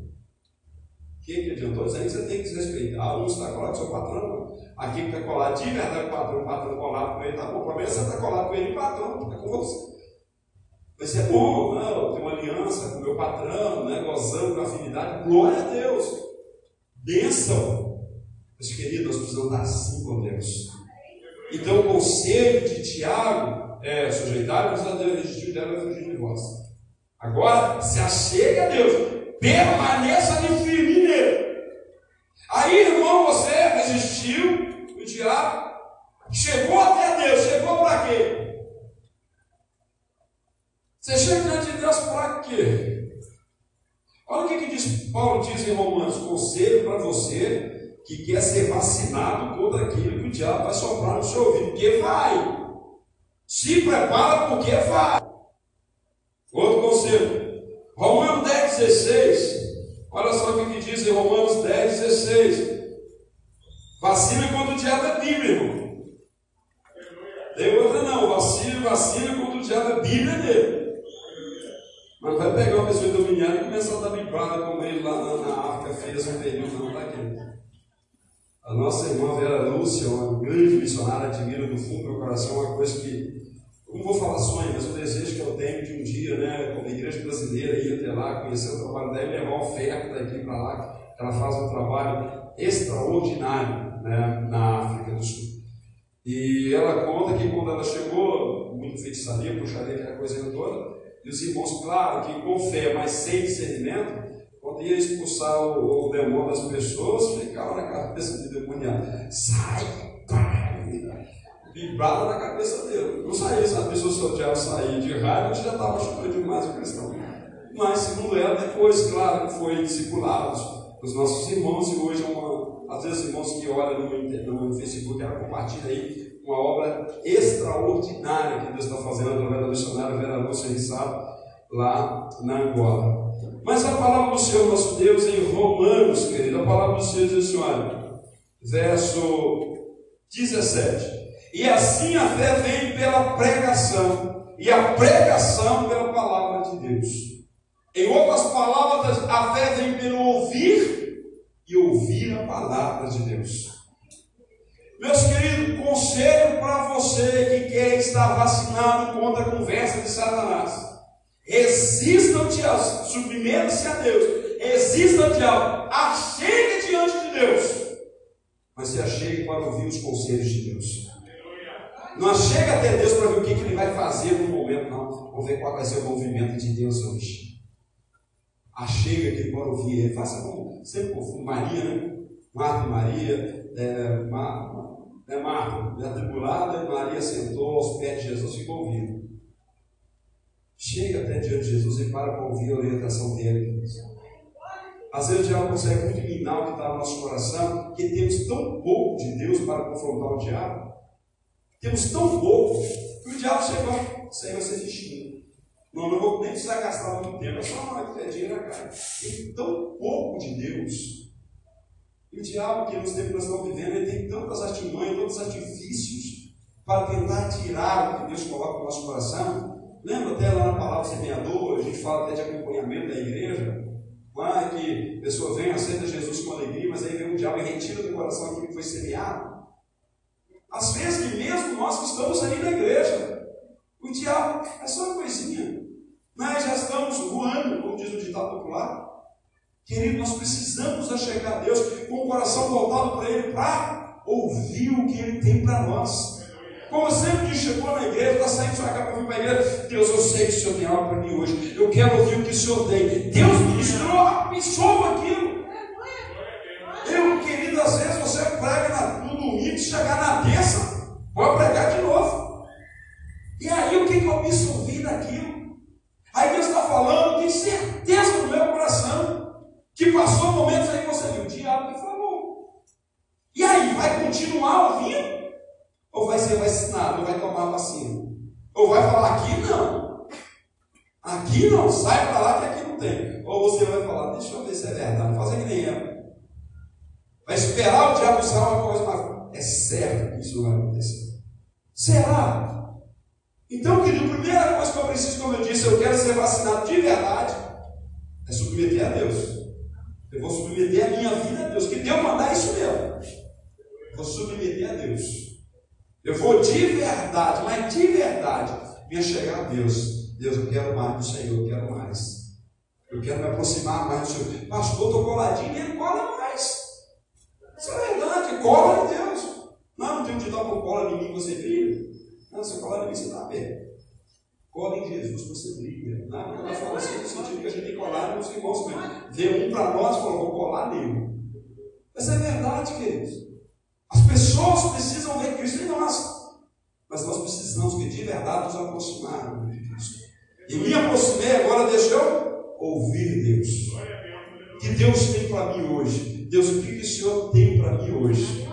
O que, adiantou? Isso aí você tem que se respeitar. Um está colado com seu patrão. Aqui que está colado de verdade com o patrão, o patrão colado com ele, está bom. O problema é você está colado com ele e patrão está com você. Vai ser bom, não, tenho uma aliança com o meu patrão, né, gozando da afinidade. Glória a Deus. Bênção. Mas, querido, nós precisamos estar assim com Deus. Então, o conselho de Tiago é, sujeitar-vos a Deus, resistir dela fugir de vós. Agora, se achega a Deus, permaneça ali firme nele. Aí, irmão, você resistiu, o diabo chegou até Deus, chegou para quê? Você chega diante de Deus para quê? Olha o que, que diz, Paulo diz em Romanos: conselho para você que quer ser vacinado contra aquilo que o diabo vai soprar no seu ouvido, porque vai. Se prepara porque vai. Outro conselho. Romanos 10, 16. Olha só o que diz em Romanos 10, 16. Vacina quando o diabo é Bíblia, irmão. Tem outra não. Vacina, vacina quando o diabo é Bíblia dele. Mas vai pegar uma pessoa dominada e começar a dar bibrada como ele lá na, na África fez um período, não está aqui. A nossa irmã Vera Lúcia, uma grande missionária, admira do fundo do meu coração uma coisa que não vou falar sonho, mas o desejo que eu tenho de um dia, né, como igreja brasileira, ir até lá, conhecer o trabalho dela e levar oferta daqui para lá, ela faz um trabalho extraordinário né, na África do Sul. E ela conta que quando ela chegou, muito feitiçaria, puxaria aquela coisa toda, e os irmãos, claro, que com fé, mas sem discernimento, quando ia expulsar o, o demônio das pessoas, ficava na cabeça do demoniado: sai, pai! Vibrava na cabeça dele. Não saía, pessoa se o diabo sair de raiva, já estava chutando demais o cristão. Mas, segundo ela, depois, claro, foi discipulado os nossos irmãos, e hoje é uma, às vezes, irmãos que olham no, no Facebook, ela compartilha aí uma obra extraordinária que Deus está fazendo através da missionária Vera Lúcia Rissado, lá na Angola. Mas a palavra do Senhor nosso Deus em Romanos, querido, a palavra do Senhor diz assim, olha, verso 17. E assim a fé vem pela pregação, e a pregação pela palavra de Deus. Em outras palavras, a fé vem pelo ouvir e ouvir a palavra de Deus. Meus queridos, conselho para você que quer estar vacinado contra a conversa de Satanás. Resista-te ao submeta-se a Deus. Resista-te ao achegue diante de Deus. Mas se achegue para ouvir os conselhos de Deus. Não chega até Deus para ver o que, que ele vai fazer no momento, não. Vamos ver qual vai ser o movimento de Deus hoje. Achega aqui para ouvir. Ele faça como sempre confundo Maria, né? Marta Maria, é, Mar, é Marta, atribulada, Maria sentou aos pés de Jesus e ficou ouvindo. Chega até diante de Jesus e para para ouvir a orientação dele. Às vezes o diabo consegue muito minar o que está no nosso coração, que temos tão pouco de Deus para confrontar o diabo. Temos tão pouco que o diabo chegou, isso aí vai ser. Não, não vou nem precisar gastar muito tempo, é só uma hora que é na cara. Tem tão pouco de Deus. E o diabo, que nos tempos que nós estamos vivendo, ele tem tantas artimanhas, tantos artifícios para tentar tirar o que Deus coloca no nosso coração. Lembra até lá na palavra semeador, a gente fala até de acompanhamento da igreja. Lá que a pessoa vem, aceita Jesus com alegria, mas aí vem o diabo e retira do coração aquilo que foi semeado. Às vezes que mesmo nós que estamos aí na igreja, o diabo é só uma coisinha. Nós já estamos voando, como diz o ditado popular. Querido, nós precisamos achegar a Deus com o coração voltado para Ele para ouvir o que Ele tem para nós. Como sempre que chegou na igreja, está saindo cá para vir para a igreja. Deus, eu sei que o Senhor tem algo para mim hoje. Eu quero ouvir o que o Senhor tem. Deus ministrou, abençoou aquilo. Eu, querido, às vezes você prega no chegar na terça, pode pregar de novo. E aí o que, que eu absorvi daquilo? Aí Deus está falando, tenho certeza no meu coração, que passou momentos aí que você viu, o diabo que falou. E aí, vai continuar ouvindo? Ou vai ser vacinado, ou vai tomar vacina? Ou vai falar aqui não? Aqui não, sai para lá que aqui não tem. Ou você vai falar, deixa eu ver se é verdade, fazer que nem eu. Vai esperar o diabo usar uma coisa, mas é certo que isso vai acontecer. Será? Então, querido, a primeira coisa que eu preciso, como eu disse, eu quero ser vacinado de verdade, é submeter a Deus. Eu vou submeter a minha vida a Deus. Que Deus mandar isso mesmo. Vou submeter a Deus. Eu vou de verdade, mas de verdade, me chegar a Deus. Deus, eu quero mais do Senhor, eu quero mais. Eu quero me aproximar mais do Senhor. Pastor, estou coladinho, ele cola mais. Isso é verdade, cola em Deus. Não tem um ditado com cola em mim você brilha. Não, se colar em mim você está bem. Cola em Jesus você brilha. Não, ela fala assim no sentido que a gente tem colar nos irmãos também. Vê um para nós e fala, vou colar nele. Mas é verdade, queridos. As pessoas precisam ver Cristo em nós. Mas nós precisamos que de verdade nos aproximar de Cristo. E me aproximei agora, deixa eu ouvir Deus. Que Deus tem para mim hoje. Deus, o que o Senhor tem para mim hoje?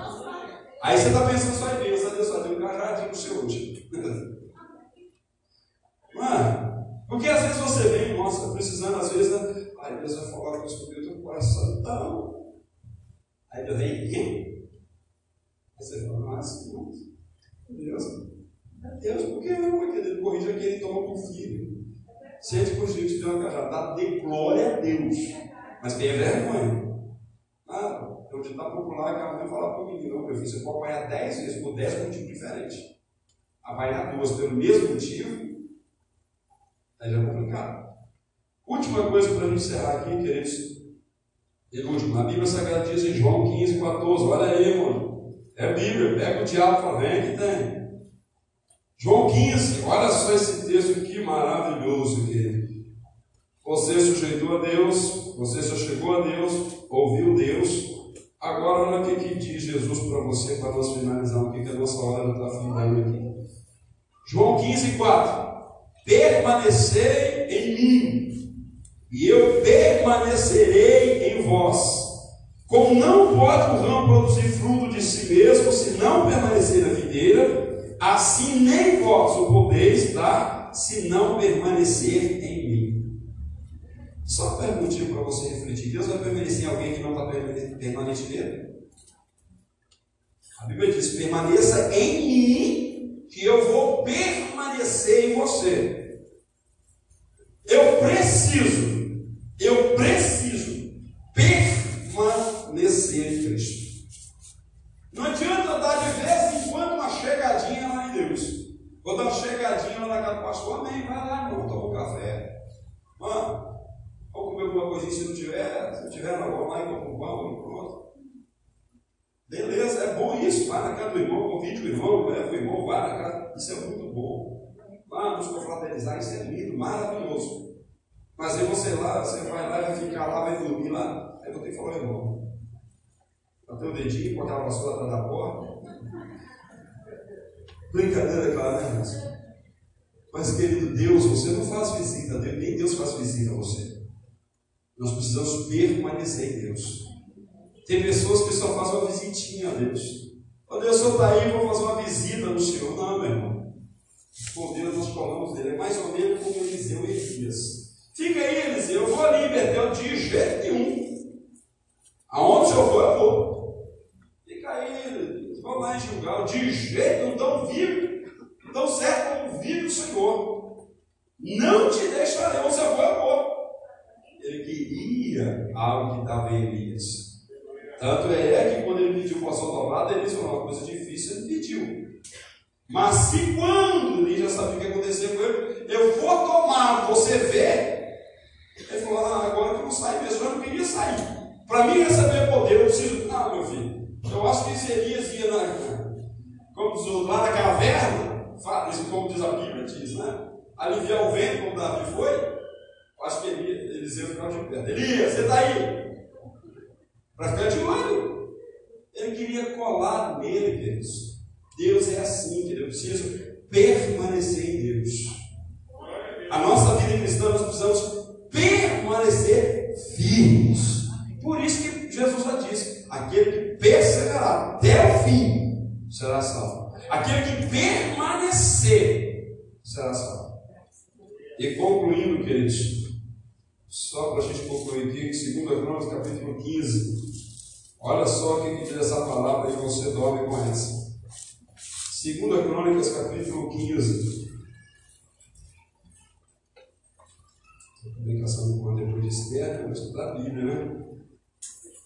Aí você está pensando só em Deus, Deus só tem um cajadinho para você hoje. Mano, porque às vezes você vem, nossa, precisando, às vezes, né? Aí Deus vai falar com isso comigo, teu coração então. Aí Deus vem, Aí você fala, nossa, Deus, Deus, por que não, querido? Corrija que ele toma com o filho. Sente por gente que deu uma cajadada, dê glória a Deus. Mas tenha vergonha. Ah, ditado popular que a mãe fala para o menino, meu filho, você pode apanhar dez vezes por dez motivos diferentes. Apanhar duas pelo mesmo motivo, aí já é complicado. Última coisa para a gente encerrar aqui, queridos. E último, a Bíblia Sagrada diz em João 15, 14, olha aí, irmão. É Bíblia, pega o diabo e fala, vem que tem. João 15, olha só esse texto que maravilhoso, querido. Você sujeitou a Deus, você só chegou a Deus, ouviu Deus. Agora, olha o que, que diz Jesus para você, para nós finalizar, o que, a nossa hora está findando aqui. João 15, 4. Permanecei em mim, e eu permanecerei em vós. Como não pode o ramo produzir fruto de si mesmo se não permanecer na videira, assim nem vós o podeis dar se não permanecer em. Só uma perguntinha para você refletir: Deus vai permanecer em alguém que não está permanente nele? A Bíblia diz: permaneça em mim, que eu vou permanecer em você. Eu preciso, eu preciso permanecer em Cristo. Não adianta dar de vez em quando uma chegadinha lá em Deus. Vou dar uma chegadinha lá na casa do pastor, amém, vai lá, irmão, toma um café. Mano, vou comer alguma coisinha se não tiver, se não tiver, não, vou lá e compro um pão e pronto. Beleza, é bom isso. Vai na casa do irmão, convide o irmão, vai na casa. Isso é muito bom. Vamos confraternizar, isso é lindo, maravilhoso. Mas aí você lá, você vai lá, vai ficar lá, vai dormir lá. Aí vou ter que falar, irmão. Até o dedinho, com aquela vassoura atrás da porta. Brincadeira, claro, né, irmãos? Mas, querido Deus, você não faz visita, nem Deus faz visita a você. Nós precisamos permanecer em Deus. Tem pessoas que só fazem uma visitinha a Deus. Ó Deus, o senhor está aí, vou fazer uma visita no Senhor. Não, meu irmão. Deus nós falamos dele. É mais ou menos como Eliseu e Elias. Fica aí, Eliseu. Eu vou ali em Betel de jeito nenhum. Aonde o senhor for, eu vou. Fica aí, vamos lá em Gilgal. De jeito não tão vivo. Tão certo como vive o Senhor. Não te deixarei onde você for, eu vou. Ele queria algo que estava em Elias. Tanto é que quando ele pediu porção dobrada, ele disse uma coisa difícil, ele pediu. Mas se quando ele já sabia o que acontecia com ele, eu vou tomar, você vê. Ele falou, ah, agora que eu não saio mesmo, eu não queria sair. Para mim receber poder, eu preciso. Não, meu filho, eu acho que Elias ia na, como diz, lá na caverna, como diz a Bíblia, diz, né? Aliviar o vento, como Davi foi. Eu acho que Elias, Eliseu ficava de perto. Elias, você está aí? para ficar de. Ele queria colar nele, Deus. Deus é assim, que eu preciso permanecer em Deus. A nossa vida cristã nós precisamos permanecer firmes. Por isso que Jesus já disse: aquele que perseverar até o fim será salvo. Aquele que permanecer será salvo. E concluindo, queridos, só para a gente concluir aqui, 2 Crônicas, capítulo 15. Olha só o que diz essa palavra e você dorme com essa. 2 Crônicas, capítulo 15. Também caçando com depois de Esther, vamos estudar a Bíblia, né?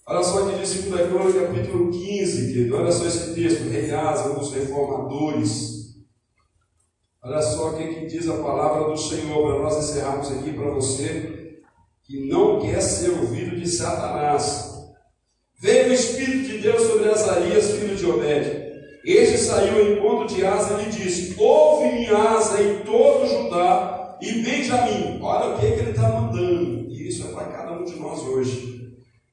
Olha só que diz 2 Crônicas, capítulo 15, querido. Olha só esse texto, Rei Asa, um dos reformadores. Olha só o que diz a palavra do Senhor, para nós encerrarmos aqui para você, que não quer ser ouvido de Satanás. Veio o Espírito de Deus sobre Azarias, filho de Obed. Este saiu ao encontro de Asa e lhe disse: Ouve-me, Asa, e todo Judá e Benjamim. Olha o que, que ele está mandando. E isso é para cada um de nós hoje.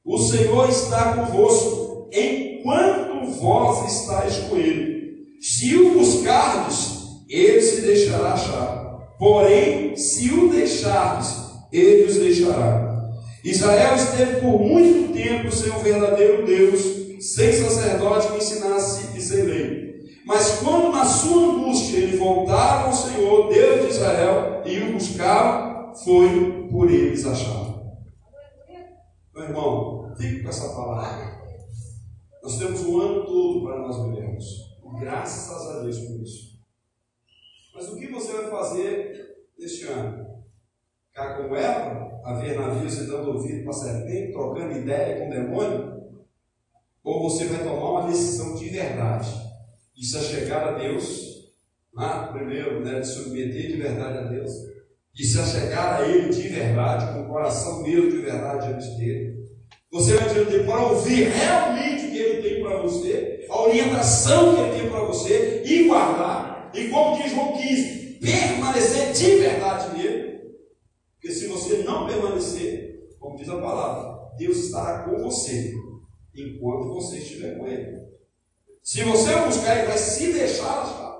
O Senhor está convosco, enquanto vós estáis com ele. Se o buscardes, ele se deixará achar. Porém, se o deixardes, ele os deixará. Israel esteve por muito tempo sem o verdadeiro Deus, sem sacerdote que ensinasse e sem lei. Mas quando na sua angústia ele voltaram ao Senhor, Deus de Israel, e o buscaram, foi por eles achado. Meu irmão, fique com essa palavra. Nós temos um ano todo para nós vivermos. Graças a Deus por isso. Mas o que você vai fazer neste ano? Ficar como Eva? a ver navios e dando ouvido para serpente, trocando ideia com o demônio? Ou você vai tomar uma decisão de verdade? Isso é chegar a Deus, né? primeiro, né, de submeter de verdade a Deus, de se achegar a Ele de verdade, com o coração mesmo de verdade diante dele. Você vai diante dele para ouvir realmente o que Ele tem para você, a orientação que Ele tem para você, e guardar, e como diz João 15, permanecer de verdade nele. Porque se você não permanecer, como diz a palavra, Deus estará com você enquanto você estiver com Ele. Se você buscar, Ele vai se deixar achar.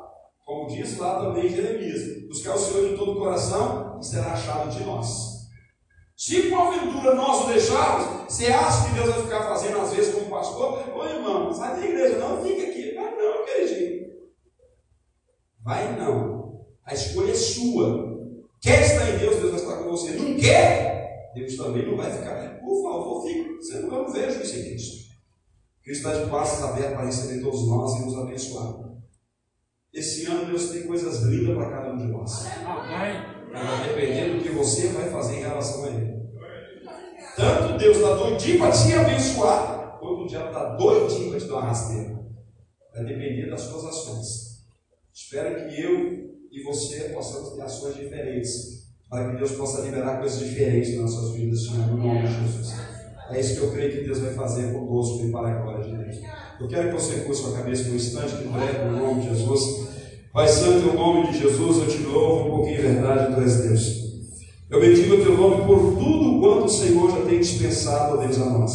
Como diz lá também Jeremias: buscar o Senhor de todo o coração e será achado de nós. Se porventura nós o deixarmos, você acha que Deus vai ficar fazendo às vezes como pastor? Ô irmão, sai da igreja, não, fica aqui. Vai não, queridinho. Vai não. A escolha é sua. Quer estar em Deus, Deus vai estar com você. Não quer? Deus também não vai ficar. Por favor, fique. Você não, eu não vejo isso em Cristo. Cristo está de braços abertos para receber todos nós e nos abençoar. Esse ano Deus tem coisas lindas para cada um de nós. Vai depender do que você vai fazer em relação a Ele. Tanto Deus está doidinho para te abençoar, quanto o diabo está doidinho para te dar uma rasteira. Vai depender das suas ações. Espero que eu e você possamos ter ações diferentes, para que Deus possa liberar coisas diferentes nas nossas vidas, no nome de Jesus. É isso que eu creio que Deus vai fazer conosco e para a glória de Deus. Eu quero que você curse sua cabeça por um instante, que breve, no nome de Jesus. Pai Santo, em nome de Jesus, eu te louvo um pouquinho verdade, tu és Deus. Eu bendigo o teu nome por tudo quanto o Senhor já tem dispensado, ó Deus, a nós.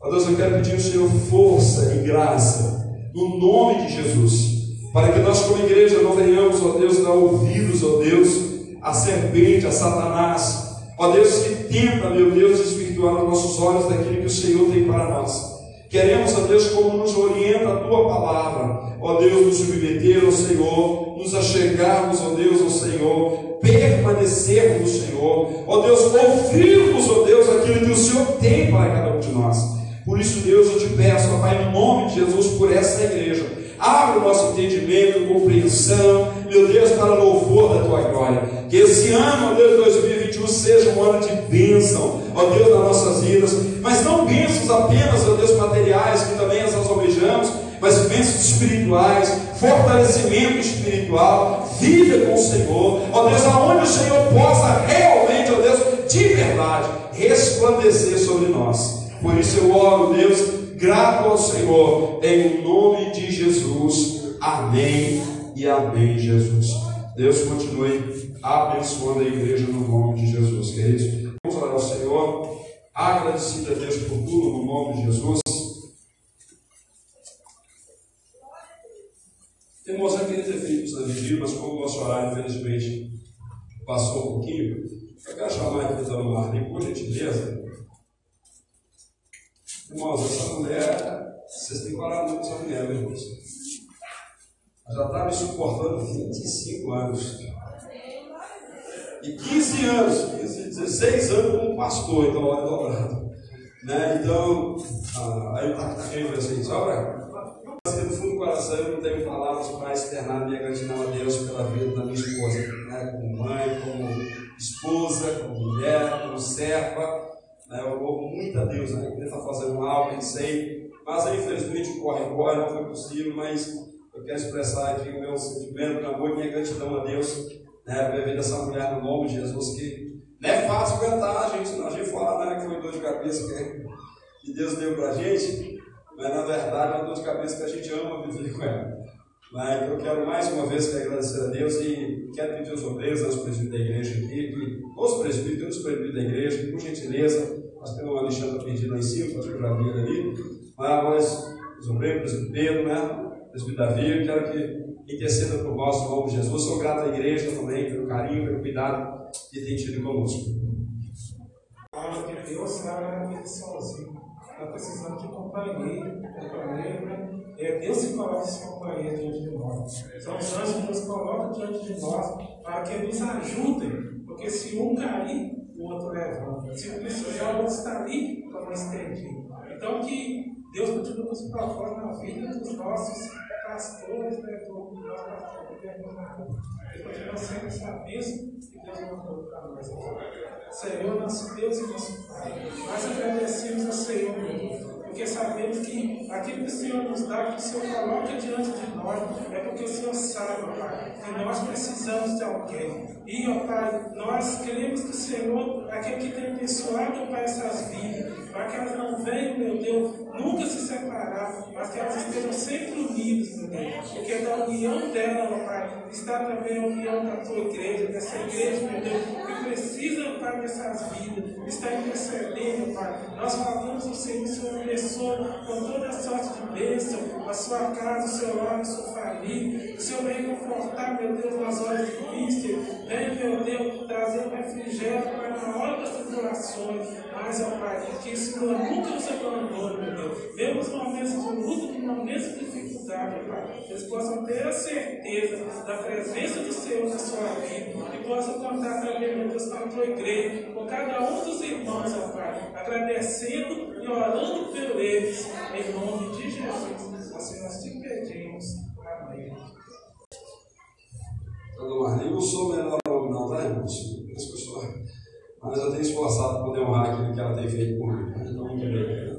Ó Deus, eu quero pedir ao Senhor força e graça, no nome de Jesus, para que nós, como igreja, não venhamos, ó Deus, dar ouvidos, ó Deus, a serpente, a Satanás, ó Deus, que tenta, meu Deus, desvirtuar os nossos olhos daquilo que o Senhor tem para nós. Queremos, ó Deus, como nos orienta a tua palavra, ó Deus, nos submeter ao Senhor, nos achegarmos, ó Deus, ao Senhor, permanecermos no Senhor, ó Deus, ouvirmos, ó Deus, aquilo que o Senhor tem para cada um de nós. Por isso, Deus, eu te peço, ó Pai, no nome de Jesus, por essa igreja, abre o nosso entendimento, compreensão, meu Deus, para louvor da tua glória. Que esse ano, ó Deus, 2021 seja um ano de bênção, ó Deus, nas nossas vidas, mas não bênçãos apenas, ó Deus, materiais, que também as almejamos, mas bênçãos espirituais, fortalecimento espiritual, vida com o Senhor, ó Deus, aonde o Senhor possa realmente, ó Deus, de verdade, resplandecer sobre nós. Por isso eu oro, Deus, grato ao Senhor, em nome de Jesus. Amém e amém, Jesus. Deus continue abençoando a igreja no nome de Jesus, queridos. Vamos orar ao Senhor, agradecido a Deus por tudo, no nome de Jesus. Irmãos, eu queria ter feito na vigília, mas como o nosso horário, infelizmente, passou um pouquinho, eu quero chamar a querida Marlene, por gentileza. Irmãos, essa mulher, vocês têm que orar muito essa mulher, meus irmãos. Ela já está me suportando 25 anos. E 15 anos, 15, 16 anos como pastor, então olha dobrado. Né? Então, ah, aí está tá querendo assim, sobra? no fundo do coração eu não tenho palavras para externar minha gratidão a Deus pela vida da minha esposa, né? como mãe, como esposa, como mulher, como serva. Né? Eu louvo muito a Deus, né? Ele está fazendo algo, não sei, mas infelizmente corre, corre, não foi possível, mas eu quero expressar aqui o meu sentimento, meu amor e minha gratidão a Deus né? pela vida dessa mulher no nome de Jesus, que não é fácil aguentar a gente. A gente fala né, que foi dor de cabeça que, que Deus deu para a gente, mas na verdade é uma dor de cabeça que a gente ama viver com ela. Mas eu quero mais uma vez agradecer a Deus e quero pedir aos obreiros, aos presbíteros da igreja aqui, que, os presbíteros, os presbíteros da igreja, por gentileza, nós temos uma Alexandre pedindo lá em cima, acho já vi ali, mas os obreiros, presbítero né? presbítero Davi, quero que interceda por nós, no nome de Jesus. Sou grato à igreja também pelo carinho, pelo cuidado que tem tido conosco. Fala que Deus não é sozinho está precisando de companheiro, né? É Deus que coloca esse companheiro diante de nós. São os anjos que Deus coloca diante de nós para que nos ajudem. Porque se um cair, o outro levanta. Se precisar, o outro está ali para nos estender. Então, que Deus continue nos propósitos na vida dos nossos pastores, né? Do nosso pastor. Que continua sendo essa bênção que Deus mandou para nós. Senhor, nosso Deus e nosso Pai. Nós agradecemos ao Senhor, porque sabemos que aquilo que o Senhor nos dá, que o Senhor coloca diante de nós, é porque o Senhor sabe, Pai, que nós precisamos de alguém. E, ó Pai, nós queremos que o Senhor, aquele que tem abençoado, Pai, essas vidas, para que elas não venham, meu Deus, nunca se separar, mas que elas estejam sempre unidas, Deus. Porque da união dela, ó Pai, está também a união da tua igreja, dessa igreja, meu Deus, que precisa, Pai, dessas vidas, está intercedendo, Pai. Nós falamos o Senhor, o Senhor abençoa com toda sorte de bênção, a sua casa, o seu lar, a sua família. O Senhor vem confortar, meu Deus, nas horas difíceis. Vem, meu Deus, trazer um refrigério, Pai, na hora das tribulações, mas, ó Pai, que o Senhor nunca nos abandone, meu Deus. Mesmo nos momentos de luta, momentos de dificuldade, Pai, eles possam ter a certeza da presença do Senhor na sua vida e possam contar também, meu Deus, com a tua igreja, com cada um dos irmãos, ó Pai, agradecendo e orando por eles, em nome de Jesus. Assim nós te pedimos. Amém. Marli, não sou nome não, tá, irmãos? Mas eu tenho esforçado para poder honrar aquilo que ela tem feito por mim. Em nome de Deus.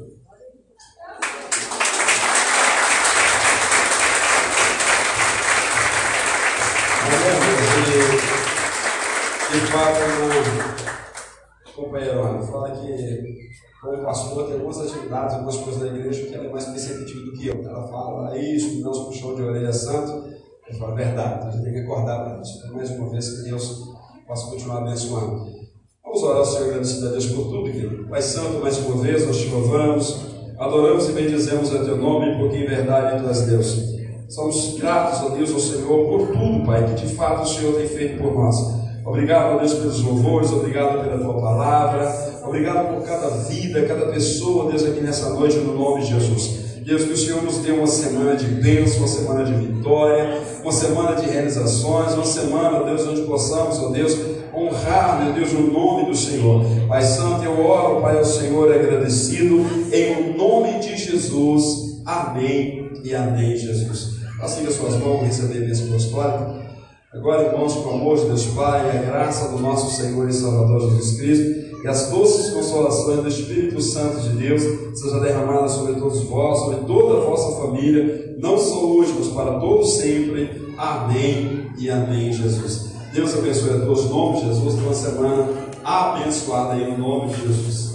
Fato, companheiro Ana, fala que como pastor tem algumas atividades, algumas coisas da igreja que ela é mais perceptível do que eu. Ela fala isso, não se puxou de orelha santo. Eu falo, verdade, a gente tem que acordar para isso. Então, mais uma vez, que Deus possa continuar abençoando. Vamos orar, Senhor, agradecido a Deus por tudo, querido. Pai Santo, mais uma vez, nós te louvamos, adoramos e bendizemos a teu nome, porque em verdade tu és Deus. Somos gratos, ó Deus, ao Senhor, por tudo, Pai, que de fato o Senhor tem feito por nós. Obrigado, Deus, pelos louvores, obrigado pela tua palavra, obrigado por cada vida, cada pessoa, Deus, aqui nessa noite, no nome de Jesus. Deus, que o Senhor nos dê uma semana de bênção, uma semana de vitória, uma semana de realizações, uma semana, Deus, onde possamos, ó Deus, honrar, meu Deus, o nome do Senhor. Pai Santo, eu oro, Pai, ao Senhor agradecido, em o nome de Jesus. Amém e amém, Jesus. Assim as suas mãos receber a bênção apostólica. Agora, irmãos, o amor de Deus Pai, a graça do nosso Senhor e Salvador Jesus Cristo e as doces consolações do Espírito Santo de Deus seja derramada sobre todos vós, sobre toda a vossa família, não só hoje, mas para todos sempre. Amém e amém, Jesus. Deus abençoe a todos, em nome de Jesus, uma semana abençoada em nome de Jesus.